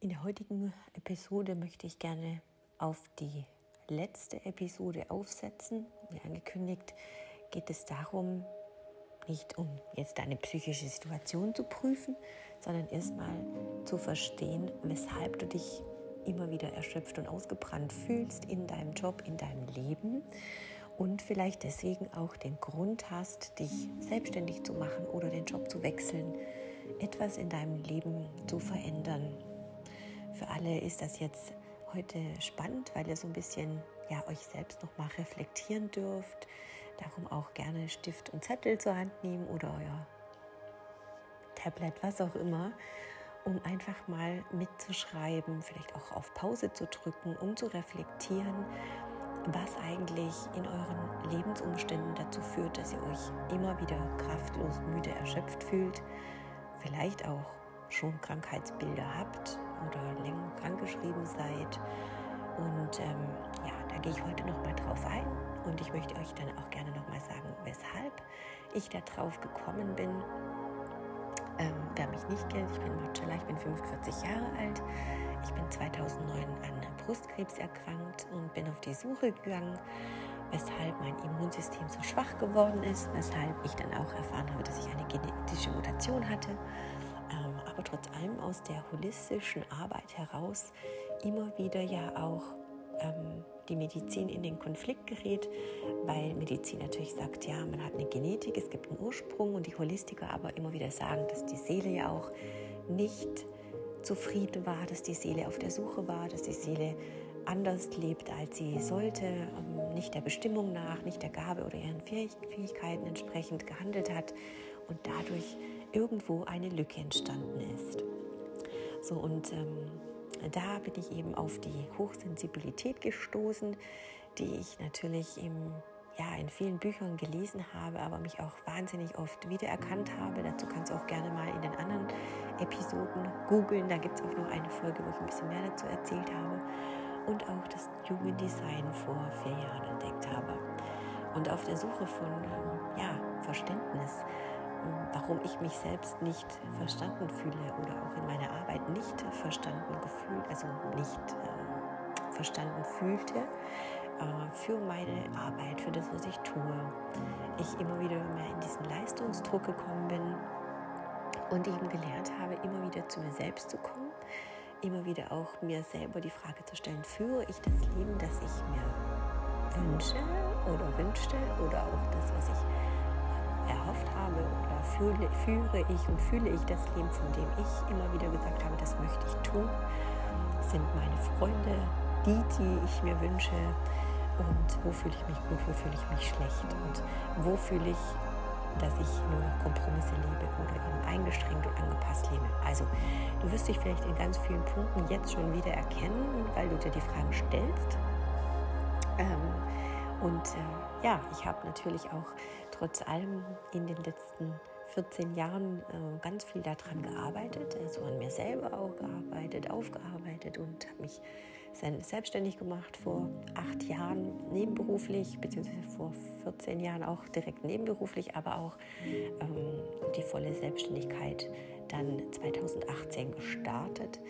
In der heutigen Episode möchte ich gerne auf die letzte Episode aufsetzen. Wie angekündigt geht es darum, nicht um jetzt deine psychische Situation zu prüfen, sondern erstmal zu verstehen, weshalb du dich immer wieder erschöpft und ausgebrannt fühlst in deinem Job, in deinem Leben und vielleicht deswegen auch den Grund hast, dich selbstständig zu machen oder den Job zu wechseln, etwas in deinem Leben zu verändern für alle ist das jetzt heute spannend, weil ihr so ein bisschen ja, euch selbst noch mal reflektieren dürft. Darum auch gerne Stift und Zettel zur Hand nehmen oder euer Tablet, was auch immer, um einfach mal mitzuschreiben, vielleicht auch auf Pause zu drücken, um zu reflektieren, was eigentlich in euren Lebensumständen dazu führt, dass ihr euch immer wieder kraftlos, müde, erschöpft fühlt, vielleicht auch schon Krankheitsbilder habt oder länger krankgeschrieben seid. Und ähm, ja, da gehe ich heute noch mal drauf ein und ich möchte euch dann auch gerne noch mal sagen, weshalb ich da drauf gekommen bin. Ähm, wer mich nicht kennt, ich bin Marcella, ich bin 45 Jahre alt. Ich bin 2009 an Brustkrebs erkrankt und bin auf die Suche gegangen, weshalb mein Immunsystem so schwach geworden ist, weshalb ich dann auch erfahren habe, dass ich eine genetische Mutation hatte aber trotz allem aus der holistischen Arbeit heraus immer wieder ja auch ähm, die Medizin in den Konflikt gerät, weil Medizin natürlich sagt, ja, man hat eine Genetik, es gibt einen Ursprung und die Holistiker aber immer wieder sagen, dass die Seele ja auch nicht zufrieden war, dass die Seele auf der Suche war, dass die Seele anders lebt, als sie sollte, ähm, nicht der Bestimmung nach, nicht der Gabe oder ihren Fähigkeiten entsprechend gehandelt hat. Und dadurch irgendwo eine Lücke entstanden ist. So und ähm, da bin ich eben auf die Hochsensibilität gestoßen, die ich natürlich im, ja, in vielen Büchern gelesen habe, aber mich auch wahnsinnig oft wiedererkannt habe. Dazu kannst du auch gerne mal in den anderen Episoden googeln. Da gibt es auch noch eine Folge, wo ich ein bisschen mehr dazu erzählt habe. Und auch das Jugenddesign vor vier Jahren entdeckt habe. Und auf der Suche von ähm, ja, Verständnis warum ich mich selbst nicht verstanden fühle oder auch in meiner Arbeit nicht verstanden gefühlt, also nicht äh, verstanden fühlte äh, für meine Arbeit, für das, was ich tue. Ich immer wieder mehr in diesen Leistungsdruck gekommen bin und eben gelernt habe, immer wieder zu mir selbst zu kommen, immer wieder auch mir selber die Frage zu stellen, führe ich das Leben, das ich mir wünsche oder wünschte oder auch das, was ich erhofft habe fühle, führe ich und fühle ich das Leben, von dem ich immer wieder gesagt habe, das möchte ich tun, sind meine Freunde, die, die ich mir wünsche und wo fühle ich mich gut, wo fühle ich mich schlecht und wo fühle ich, dass ich nur noch Kompromisse lebe oder eben eingeschränkt und angepasst lebe. Also du wirst dich vielleicht in ganz vielen Punkten jetzt schon wieder erkennen, weil du dir die Fragen stellst. Ähm, und äh, ja, ich habe natürlich auch trotz allem in den letzten 14 Jahren äh, ganz viel daran gearbeitet, also an mir selber auch gearbeitet, aufgearbeitet und habe mich selbstständig gemacht vor acht Jahren nebenberuflich, beziehungsweise vor 14 Jahren auch direkt nebenberuflich, aber auch ähm, die volle Selbstständigkeit dann 2018 gestartet.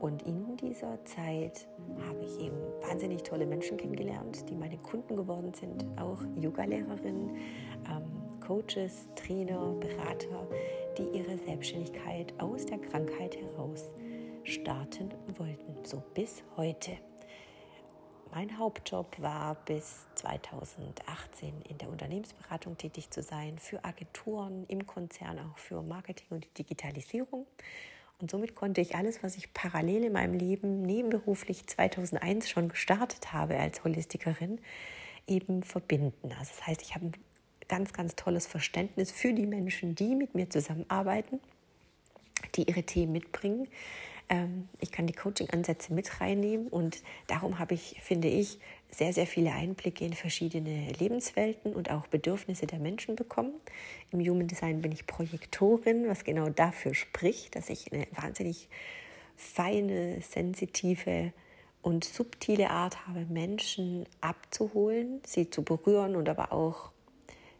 Und in dieser Zeit habe ich eben wahnsinnig tolle Menschen kennengelernt, die meine Kunden geworden sind, auch Yoga-Lehrerinnen, ähm, Coaches, Trainer, Berater, die ihre Selbstständigkeit aus der Krankheit heraus starten wollten, so bis heute. Mein Hauptjob war bis 2018 in der Unternehmensberatung tätig zu sein, für Agenturen im Konzern, auch für Marketing und Digitalisierung. Und somit konnte ich alles, was ich parallel in meinem Leben nebenberuflich 2001 schon gestartet habe als Holistikerin, eben verbinden. Also das heißt, ich habe ganz, ganz tolles Verständnis für die Menschen, die mit mir zusammenarbeiten, die ihre Themen mitbringen, ähm, ich kann die Coaching-Ansätze mit reinnehmen und darum habe ich, finde ich, sehr, sehr viele Einblicke in verschiedene Lebenswelten und auch Bedürfnisse der Menschen bekommen. Im Human Design bin ich Projektorin, was genau dafür spricht, dass ich eine wahnsinnig feine, sensitive und subtile Art habe, Menschen abzuholen, sie zu berühren und aber auch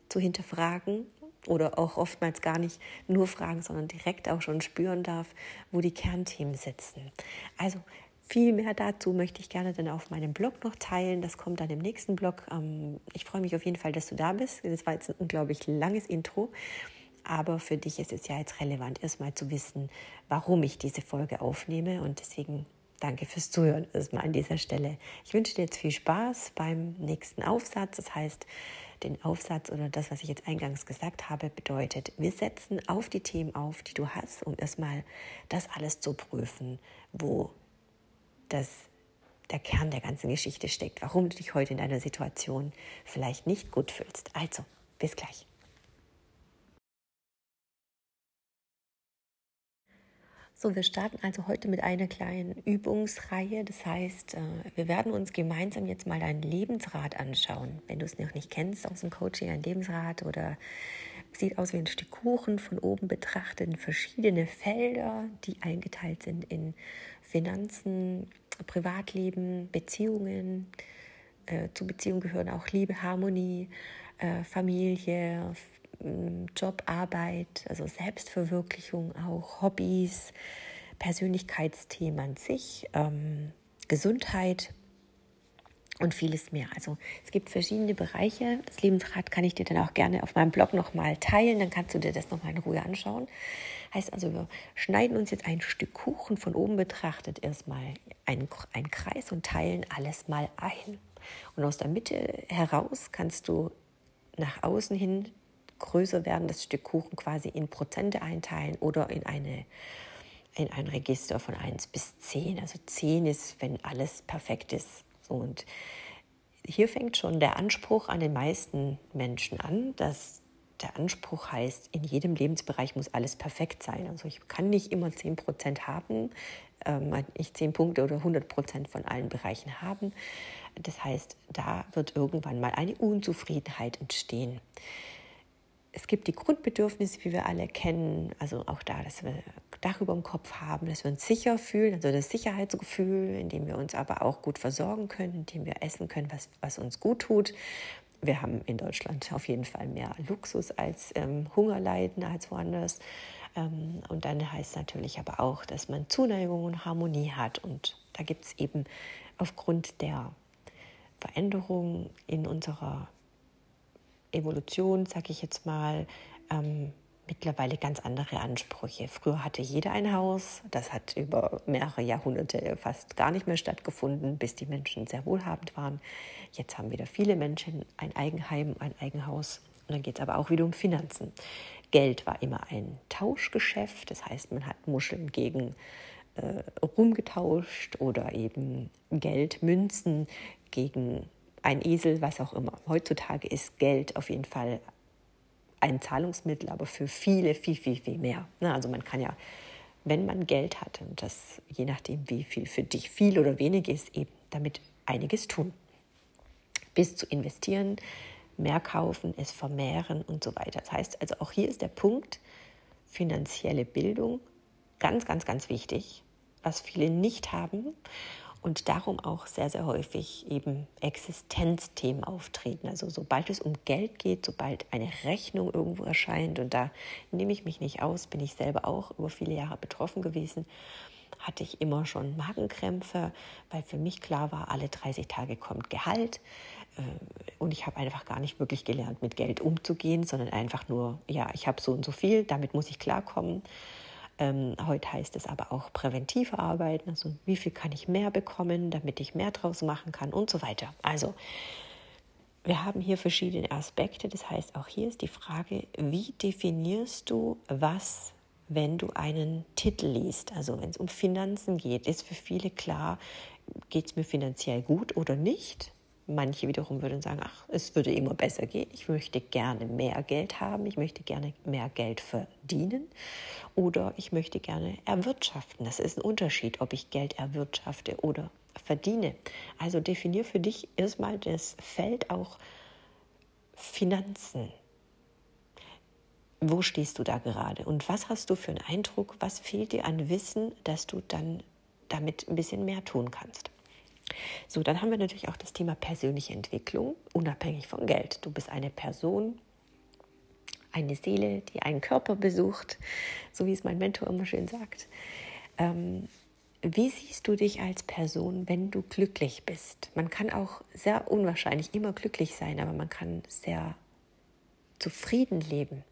zu hinterfragen, oder auch oftmals gar nicht nur fragen, sondern direkt auch schon spüren darf, wo die Kernthemen sitzen. Also viel mehr dazu möchte ich gerne dann auf meinem Blog noch teilen. Das kommt dann im nächsten Blog. Ähm, ich freue mich auf jeden Fall, dass du da bist. Das war jetzt ein unglaublich langes Intro. Aber für dich ist es ja jetzt relevant, erstmal zu wissen, warum ich diese Folge aufnehme. Und deswegen danke fürs Zuhören erstmal an dieser Stelle. Ich wünsche dir jetzt viel Spaß beim nächsten Aufsatz. Das heißt, den Aufsatz oder das, was ich jetzt eingangs gesagt habe, bedeutet, wir setzen auf die Themen auf, die du hast, um erstmal das alles zu prüfen, wo das der Kern der ganzen Geschichte steckt, warum du dich heute in deiner Situation vielleicht nicht gut fühlst. Also, bis gleich. So, wir starten also heute mit einer kleinen Übungsreihe. Das heißt, äh, wir werden uns gemeinsam jetzt mal dein Lebensrad anschauen. Wenn du es noch nicht kennst aus dem Coaching, ein Lebensrad oder sieht aus wie ein Stück Kuchen von oben betrachtet, verschiedene Felder, die eingeteilt sind in Finanzen, Privatleben, Beziehungen. Äh, zu Beziehungen gehören auch Liebe, Harmonie, äh, Familie, Job, Arbeit, also Selbstverwirklichung auch, Hobbys, Persönlichkeitsthemen an sich, ähm, Gesundheit und vieles mehr. Also es gibt verschiedene Bereiche. Das Lebensrad kann ich dir dann auch gerne auf meinem Blog nochmal teilen, dann kannst du dir das nochmal in Ruhe anschauen. Heißt also, wir schneiden uns jetzt ein Stück Kuchen von oben betrachtet erstmal einen, einen Kreis und teilen alles mal ein. Und aus der Mitte heraus kannst du nach außen hin größer werden, das Stück Kuchen quasi in Prozente einteilen oder in, eine, in ein Register von 1 bis 10. Also 10 ist, wenn alles perfekt ist. Und hier fängt schon der Anspruch an den meisten Menschen an, dass der Anspruch heißt, in jedem Lebensbereich muss alles perfekt sein. Also ich kann nicht immer 10 Prozent haben, ähm, nicht 10 Punkte oder 100 Prozent von allen Bereichen haben. Das heißt, da wird irgendwann mal eine Unzufriedenheit entstehen. Es gibt die Grundbedürfnisse, wie wir alle kennen, also auch da, dass wir Dach über dem Kopf haben, dass wir uns sicher fühlen, also das Sicherheitsgefühl, in dem wir uns aber auch gut versorgen können, in dem wir essen können, was, was uns gut tut, wir haben in Deutschland auf jeden Fall mehr Luxus als ähm, Hungerleiden als woanders. Ähm, und dann heißt es natürlich aber auch, dass man Zuneigung und Harmonie hat. Und da gibt es eben aufgrund der Veränderung in unserer Evolution, sage ich jetzt mal, ähm, mittlerweile ganz andere Ansprüche. Früher hatte jeder ein Haus, das hat über mehrere Jahrhunderte fast gar nicht mehr stattgefunden, bis die Menschen sehr wohlhabend waren. Jetzt haben wieder viele Menschen ein Eigenheim, ein Eigenhaus. Und dann geht es aber auch wieder um Finanzen. Geld war immer ein Tauschgeschäft, das heißt, man hat Muscheln gegen äh, Rum getauscht oder eben Geld, Münzen gegen ein Esel, was auch immer. Heutzutage ist Geld auf jeden Fall ein Zahlungsmittel, aber für viele viel, viel, viel mehr. Also man kann ja, wenn man Geld hat, und das je nachdem, wie viel für dich viel oder wenig ist, eben damit einiges tun. Bis zu investieren, mehr kaufen, es vermehren und so weiter. Das heißt also auch hier ist der Punkt finanzielle Bildung ganz, ganz, ganz wichtig, was viele nicht haben und darum auch sehr, sehr häufig eben Existenzthemen auftreten. Also sobald es um Geld geht, sobald eine Rechnung irgendwo erscheint, und da nehme ich mich nicht aus, bin ich selber auch über viele Jahre betroffen gewesen, hatte ich immer schon Magenkrämpfe, weil für mich klar war, alle 30 Tage kommt Gehalt. Äh, und ich habe einfach gar nicht wirklich gelernt, mit Geld umzugehen, sondern einfach nur, ja, ich habe so und so viel, damit muss ich klarkommen. Ähm, heute heißt es aber auch präventive Arbeiten, also wie viel kann ich mehr bekommen, damit ich mehr draus machen kann und so weiter. Also wir haben hier verschiedene Aspekte. Das heißt, auch hier ist die Frage, wie definierst du was, wenn du einen Titel liest? Also wenn es um Finanzen geht, ist für viele klar, geht es mir finanziell gut oder nicht? Manche wiederum würden sagen, ach, es würde immer besser gehen. Ich möchte gerne mehr Geld haben, ich möchte gerne mehr Geld verdienen oder ich möchte gerne erwirtschaften. Das ist ein Unterschied, ob ich Geld erwirtschafte oder verdiene. Also definier für dich erstmal das Feld auch Finanzen. Wo stehst du da gerade und was hast du für einen Eindruck? Was fehlt dir an Wissen, dass du dann damit ein bisschen mehr tun kannst? So, dann haben wir natürlich auch das Thema persönliche Entwicklung, unabhängig von Geld. Du bist eine Person, eine Seele, die einen Körper besucht, so wie es mein Mentor immer schön sagt. Ähm, wie siehst du dich als Person, wenn du glücklich bist? Man kann auch sehr unwahrscheinlich immer glücklich sein, aber man kann sehr zufrieden leben.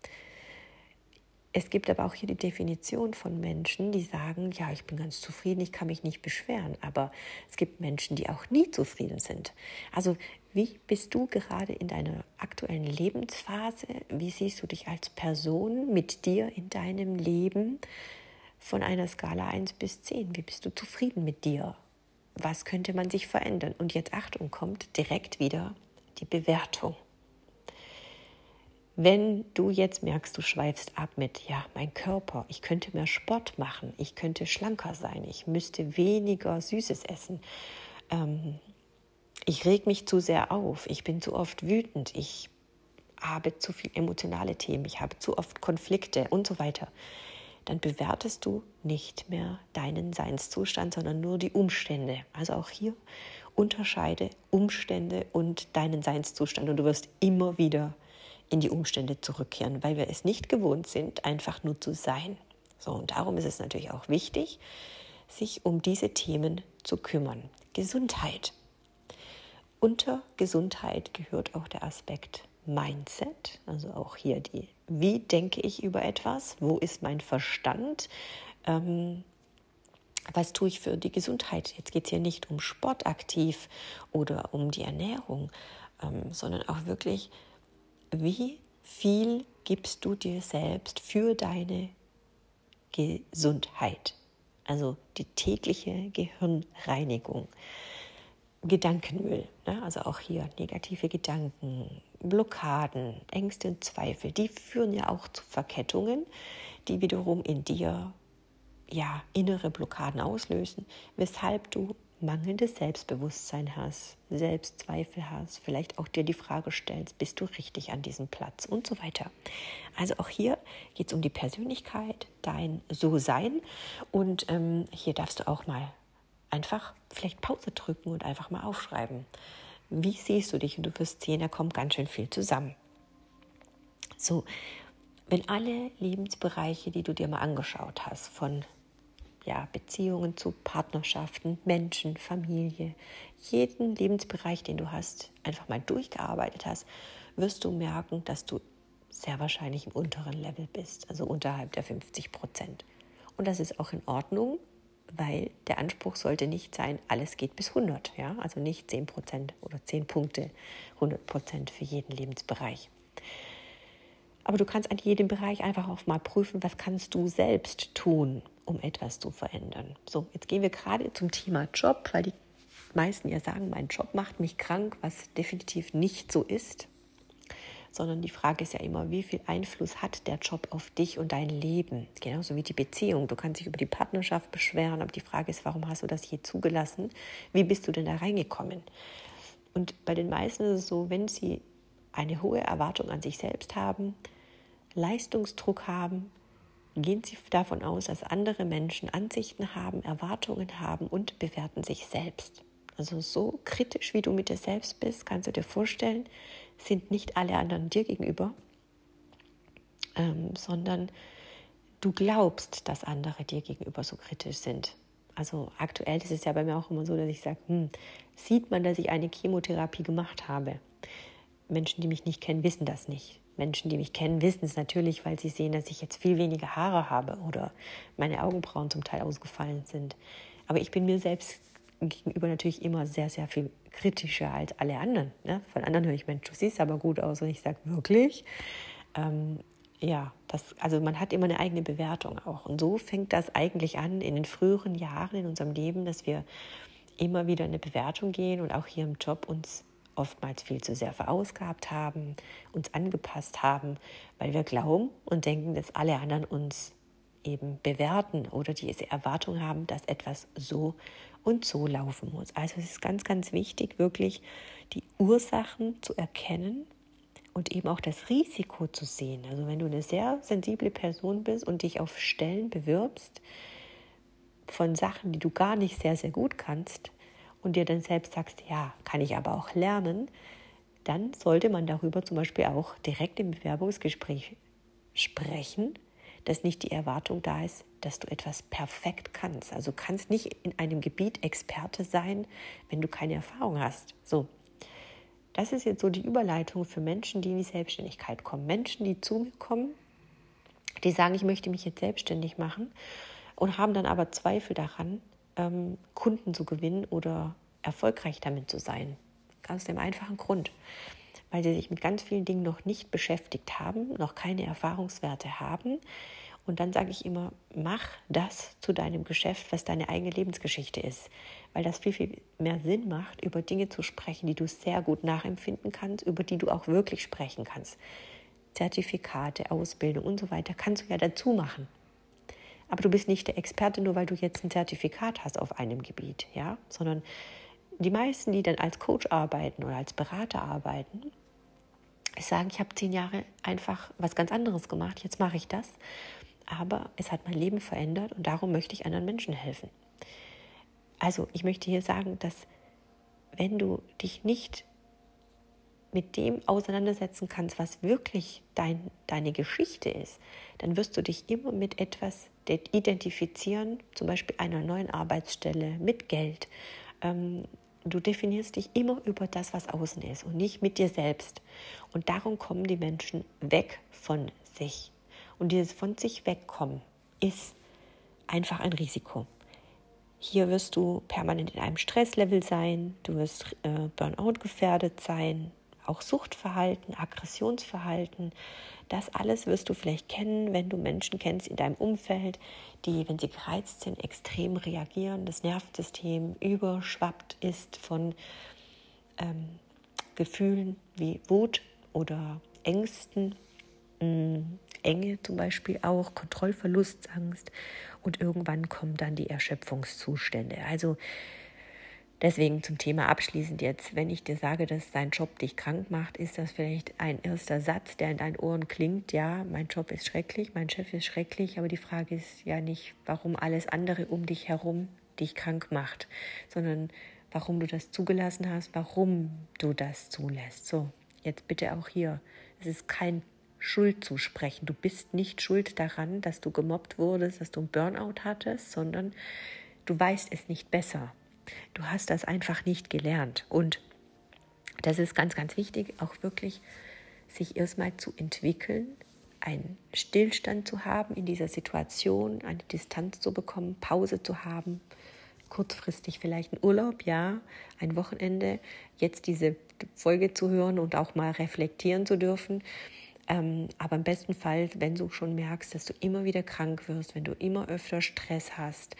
Es gibt aber auch hier die Definition von Menschen, die sagen, ja, ich bin ganz zufrieden, ich kann mich nicht beschweren. Aber es gibt Menschen, die auch nie zufrieden sind. Also wie bist du gerade in deiner aktuellen Lebensphase? Wie siehst du dich als Person mit dir in deinem Leben von einer Skala 1 bis 10? Wie bist du zufrieden mit dir? Was könnte man sich verändern? Und jetzt Achtung, kommt direkt wieder die Bewertung. Wenn du jetzt merkst, du schweifst ab mit, ja, mein Körper, ich könnte mehr Sport machen, ich könnte schlanker sein, ich müsste weniger Süßes essen, ähm, ich reg mich zu sehr auf, ich bin zu oft wütend, ich habe zu viel emotionale Themen, ich habe zu oft Konflikte und so weiter, dann bewertest du nicht mehr deinen Seinszustand, sondern nur die Umstände. Also auch hier unterscheide Umstände und deinen Seinszustand und du wirst immer wieder in die Umstände zurückkehren, weil wir es nicht gewohnt sind, einfach nur zu sein. So, und darum ist es natürlich auch wichtig, sich um diese Themen zu kümmern. Gesundheit. Unter Gesundheit gehört auch der Aspekt Mindset, also auch hier die, wie denke ich über etwas, wo ist mein Verstand, ähm, was tue ich für die Gesundheit. Jetzt geht es hier nicht um Sport aktiv oder um die Ernährung, ähm, sondern auch wirklich, wie viel gibst du dir selbst für deine Gesundheit? Also die tägliche Gehirnreinigung. Gedankenmüll, ne? also auch hier negative Gedanken, Blockaden, Ängste und Zweifel, die führen ja auch zu Verkettungen, die wiederum in dir ja innere Blockaden auslösen, weshalb du mangelndes Selbstbewusstsein hast, Selbstzweifel hast, vielleicht auch dir die Frage stellst, bist du richtig an diesem Platz und so weiter. Also auch hier geht es um die Persönlichkeit, dein So-Sein und ähm, hier darfst du auch mal einfach vielleicht Pause drücken und einfach mal aufschreiben. Wie siehst du dich? Und du wirst sehen, da kommt ganz schön viel zusammen. So, wenn alle Lebensbereiche, die du dir mal angeschaut hast, von ja, Beziehungen zu Partnerschaften, Menschen, Familie, jeden Lebensbereich, den du hast, einfach mal durchgearbeitet hast, wirst du merken, dass du sehr wahrscheinlich im unteren Level bist, also unterhalb der 50 Prozent. Und das ist auch in Ordnung, weil der Anspruch sollte nicht sein, alles geht bis 100, ja, also nicht 10 Prozent oder 10 Punkte, 100 Prozent für jeden Lebensbereich. Aber du kannst an jedem Bereich einfach auch mal prüfen, was kannst du selbst tun, um etwas zu verändern. So, jetzt gehen wir gerade zum Thema Job, weil die meisten ja sagen, mein Job macht mich krank, was definitiv nicht so ist. Sondern die Frage ist ja immer, wie viel Einfluss hat der Job auf dich und dein Leben? Genauso wie die Beziehung. Du kannst dich über die Partnerschaft beschweren, aber die Frage ist, warum hast du das hier zugelassen? Wie bist du denn da reingekommen? Und bei den meisten ist es so, wenn sie eine hohe Erwartung an sich selbst haben, Leistungsdruck haben, gehen Sie davon aus, dass andere Menschen Ansichten haben, Erwartungen haben und bewerten sich selbst. Also so kritisch, wie du mit dir selbst bist, kannst du dir vorstellen, sind nicht alle anderen dir gegenüber, ähm, sondern du glaubst, dass andere dir gegenüber so kritisch sind. Also aktuell ist es ja bei mir auch immer so, dass ich sage, hm, sieht man, dass ich eine Chemotherapie gemacht habe? Menschen, die mich nicht kennen, wissen das nicht. Menschen, die mich kennen, wissen es natürlich, weil sie sehen, dass ich jetzt viel weniger Haare habe oder meine Augenbrauen zum Teil ausgefallen sind. Aber ich bin mir selbst gegenüber natürlich immer sehr, sehr viel kritischer als alle anderen. Ne? Von anderen höre ich, Mensch, du siehst aber gut aus. Und ich sage, wirklich? Ähm, ja, das, also man hat immer eine eigene Bewertung auch. Und so fängt das eigentlich an in den früheren Jahren in unserem Leben, dass wir immer wieder eine Bewertung gehen und auch hier im Job uns oftmals viel zu sehr verausgabt haben, uns angepasst haben, weil wir glauben und denken, dass alle anderen uns eben bewerten oder diese Erwartung haben, dass etwas so und so laufen muss. Also es ist ganz, ganz wichtig, wirklich die Ursachen zu erkennen und eben auch das Risiko zu sehen. Also wenn du eine sehr sensible Person bist und dich auf Stellen bewirbst von Sachen, die du gar nicht sehr, sehr gut kannst, und dir dann selbst sagst, ja, kann ich aber auch lernen, dann sollte man darüber zum Beispiel auch direkt im Bewerbungsgespräch sprechen, dass nicht die Erwartung da ist, dass du etwas perfekt kannst. Also du kannst nicht in einem Gebiet Experte sein, wenn du keine Erfahrung hast. So. Das ist jetzt so die Überleitung für Menschen, die in die Selbstständigkeit kommen. Menschen, die zu mir kommen, die sagen, ich möchte mich jetzt selbstständig machen und haben dann aber Zweifel daran, ähm, Kunden zu gewinnen oder erfolgreich damit zu sein. Aus dem einfachen Grund, weil sie sich mit ganz vielen Dingen noch nicht beschäftigt haben, noch keine Erfahrungswerte haben. Und dann sage ich immer, mach das zu deinem Geschäft, was deine eigene Lebensgeschichte ist. Weil das viel, viel mehr Sinn macht, über Dinge zu sprechen, die du sehr gut nachempfinden kannst, über die du auch wirklich sprechen kannst. Zertifikate, Ausbildung und so weiter kannst du ja dazu machen. Aber du bist nicht der Experte, nur weil du jetzt ein Zertifikat hast auf einem Gebiet, ja, sondern die meisten, die dann als Coach arbeiten oder als Berater arbeiten, sagen, ich habe zehn Jahre einfach was ganz anderes gemacht, jetzt mache ich das. Aber es hat mein Leben verändert und darum möchte ich anderen Menschen helfen. Also ich möchte hier sagen, dass wenn du dich nicht mit dem auseinandersetzen kannst, was wirklich dein, deine Geschichte ist, dann wirst du dich immer mit etwas identifizieren, zum Beispiel einer neuen Arbeitsstelle, mit Geld, ähm, Du definierst dich immer über das, was außen ist und nicht mit dir selbst. Und darum kommen die Menschen weg von sich. Und dieses von sich wegkommen ist einfach ein Risiko. Hier wirst du permanent in einem Stresslevel sein, du wirst äh, Burnout gefährdet sein, auch Suchtverhalten, Aggressionsverhalten. Das alles wirst du vielleicht kennen, wenn du Menschen kennst in deinem Umfeld, die, wenn sie gereizt sind, extrem reagieren. Das Nervensystem überschwappt ist von ähm, Gefühlen wie Wut oder Ängsten, mm, Enge zum Beispiel auch, Kontrollverlustangst und irgendwann kommen dann die Erschöpfungszustände. Also Deswegen zum Thema abschließend jetzt, wenn ich dir sage, dass dein Job dich krank macht, ist das vielleicht ein erster Satz, der in deinen Ohren klingt. Ja, mein Job ist schrecklich, mein Chef ist schrecklich, aber die Frage ist ja nicht, warum alles andere um dich herum dich krank macht, sondern warum du das zugelassen hast, warum du das zulässt. So, jetzt bitte auch hier. Es ist kein Schuld zu sprechen. Du bist nicht schuld daran, dass du gemobbt wurdest, dass du einen Burnout hattest, sondern du weißt es nicht besser. Du hast das einfach nicht gelernt. Und das ist ganz, ganz wichtig, auch wirklich sich erstmal zu entwickeln, einen Stillstand zu haben in dieser Situation, eine Distanz zu bekommen, Pause zu haben, kurzfristig vielleicht einen Urlaub, ja, ein Wochenende, jetzt diese Folge zu hören und auch mal reflektieren zu dürfen. Ähm, aber im besten Fall, wenn du schon merkst, dass du immer wieder krank wirst, wenn du immer öfter Stress hast,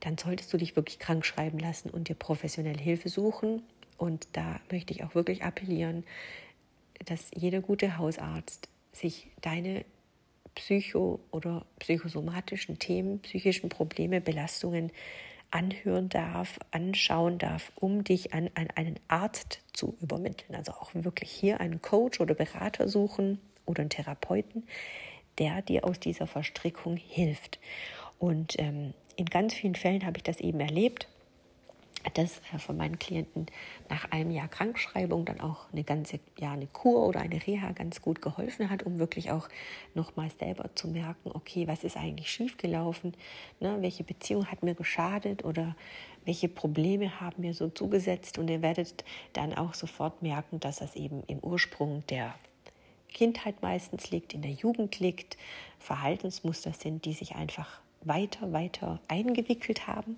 dann solltest du dich wirklich krank schreiben lassen und dir professionelle Hilfe suchen. Und da möchte ich auch wirklich appellieren, dass jeder gute Hausarzt sich deine psycho- oder psychosomatischen Themen, psychischen Probleme, Belastungen anhören darf, anschauen darf, um dich an, an einen Arzt zu übermitteln. Also auch wirklich hier einen Coach oder Berater suchen oder einen Therapeuten, der dir aus dieser Verstrickung hilft. Und ähm, in ganz vielen Fällen habe ich das eben erlebt, dass äh, von meinen Klienten nach einem Jahr Krankschreibung dann auch eine ganze ja, eine Kur oder eine Reha ganz gut geholfen hat, um wirklich auch nochmal selber zu merken, okay, was ist eigentlich schiefgelaufen, ne, welche Beziehung hat mir geschadet oder welche Probleme haben mir so zugesetzt? Und ihr werdet dann auch sofort merken, dass das eben im Ursprung der Kindheit meistens liegt, in der Jugend liegt, Verhaltensmuster sind, die sich einfach weiter, weiter eingewickelt haben.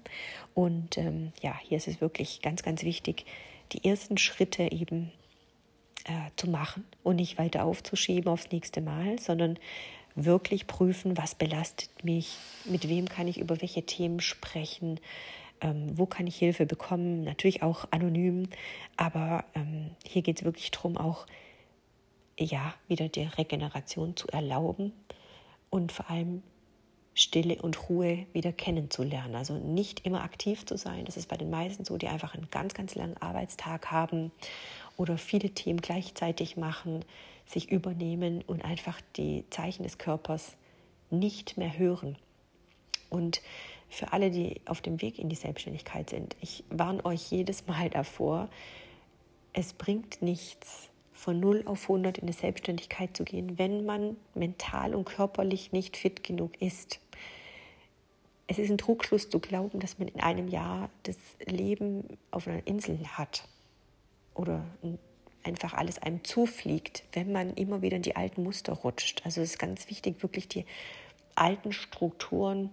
Und ähm, ja, hier ist es wirklich ganz, ganz wichtig, die ersten Schritte eben äh, zu machen und nicht weiter aufzuschieben aufs nächste Mal, sondern wirklich prüfen, was belastet mich, mit wem kann ich über welche Themen sprechen, ähm, wo kann ich Hilfe bekommen, natürlich auch anonym, aber ähm, hier geht es wirklich darum, auch ja, wieder die Regeneration zu erlauben und vor allem Stille und Ruhe wieder kennenzulernen. Also nicht immer aktiv zu sein. Das ist bei den meisten so, die einfach einen ganz, ganz langen Arbeitstag haben oder viele Themen gleichzeitig machen, sich übernehmen und einfach die Zeichen des Körpers nicht mehr hören. Und für alle, die auf dem Weg in die Selbstständigkeit sind, ich warne euch jedes Mal davor, es bringt nichts, von 0 auf 100 in die Selbstständigkeit zu gehen, wenn man mental und körperlich nicht fit genug ist. Es ist ein Trugschluss zu glauben, dass man in einem Jahr das Leben auf einer Insel hat oder einfach alles einem zufliegt, wenn man immer wieder in die alten Muster rutscht. Also es ist ganz wichtig, wirklich die alten Strukturen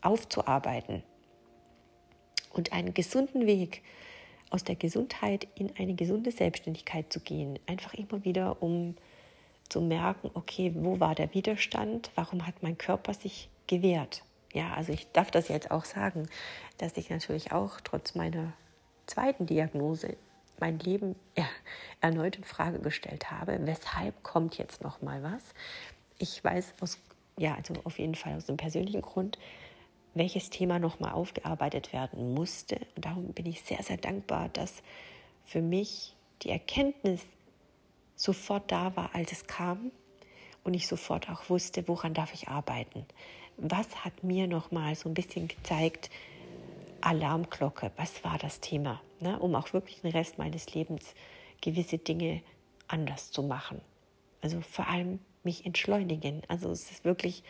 aufzuarbeiten und einen gesunden Weg aus der Gesundheit in eine gesunde Selbstständigkeit zu gehen. Einfach immer wieder, um zu merken, okay, wo war der Widerstand? Warum hat mein Körper sich gewehrt? Ja, also ich darf das jetzt auch sagen, dass ich natürlich auch trotz meiner zweiten Diagnose mein Leben ja, erneut in Frage gestellt habe. Weshalb kommt jetzt noch mal was? Ich weiß aus, ja, also auf jeden Fall aus dem persönlichen Grund, welches Thema nochmal aufgearbeitet werden musste. Und darum bin ich sehr, sehr dankbar, dass für mich die Erkenntnis sofort da war, als es kam und ich sofort auch wusste, woran darf ich arbeiten. Was hat mir nochmal so ein bisschen gezeigt, Alarmglocke, was war das Thema, ne? um auch wirklich den Rest meines Lebens gewisse Dinge anders zu machen. Also vor allem mich entschleunigen. Also es ist wirklich,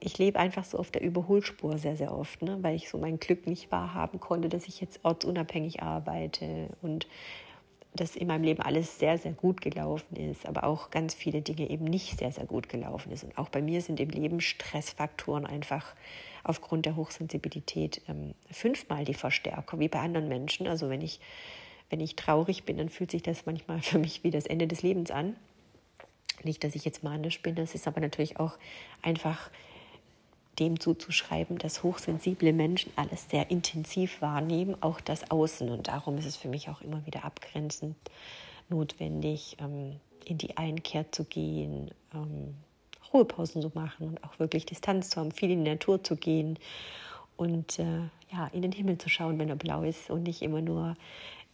ich lebe einfach so auf der Überholspur sehr, sehr oft, ne? weil ich so mein Glück nicht wahrhaben konnte, dass ich jetzt ortsunabhängig arbeite und dass in meinem Leben alles sehr, sehr gut gelaufen ist, aber auch ganz viele Dinge eben nicht sehr, sehr gut gelaufen ist. Und auch bei mir sind im Leben Stressfaktoren einfach aufgrund der Hochsensibilität ähm, fünfmal die Verstärker wie bei anderen Menschen. Also wenn ich, wenn ich traurig bin, dann fühlt sich das manchmal für mich wie das Ende des Lebens an. Nicht, dass ich jetzt manisch bin, das ist aber natürlich auch einfach dem zuzuschreiben, dass hochsensible Menschen alles sehr intensiv wahrnehmen, auch das Außen. Und darum ist es für mich auch immer wieder abgrenzend notwendig, ähm, in die Einkehr zu gehen, ähm, Ruhepausen zu machen und auch wirklich Distanz zu haben, viel in die Natur zu gehen und äh, ja, in den Himmel zu schauen, wenn er blau ist und nicht immer nur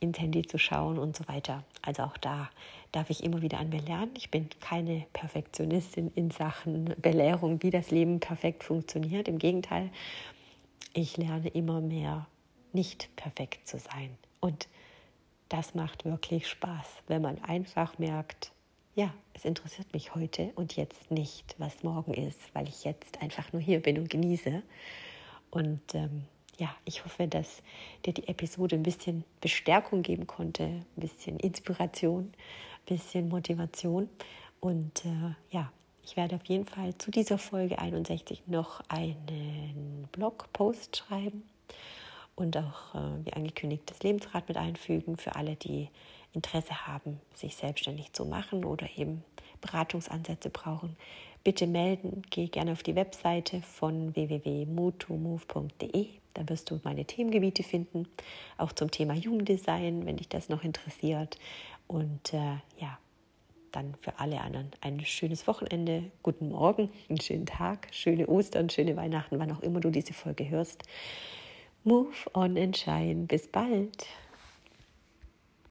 ins Handy zu schauen und so weiter. Also auch da darf ich immer wieder an mir lernen. Ich bin keine Perfektionistin in Sachen Belehrung, wie das Leben perfekt funktioniert. Im Gegenteil, ich lerne immer mehr, nicht perfekt zu sein. Und das macht wirklich Spaß, wenn man einfach merkt, ja, es interessiert mich heute und jetzt nicht, was morgen ist, weil ich jetzt einfach nur hier bin und genieße. Und ähm, ja, ich hoffe, dass dir die Episode ein bisschen Bestärkung geben konnte, ein bisschen Inspiration, ein bisschen Motivation. Und äh, ja, ich werde auf jeden Fall zu dieser Folge 61 noch einen Blogpost schreiben und auch, äh, wie angekündigt, das Lebensrad mit einfügen für alle, die Interesse haben, sich selbstständig zu machen oder eben Beratungsansätze brauchen. Bitte melden, geh gerne auf die Webseite von www.motomove.de. Da wirst du meine Themengebiete finden, auch zum Thema Jugenddesign, wenn dich das noch interessiert. Und äh, ja, dann für alle anderen ein schönes Wochenende, guten Morgen, einen schönen Tag, schöne Ostern, schöne Weihnachten, wann auch immer du diese Folge hörst. Move on and shine. Bis bald.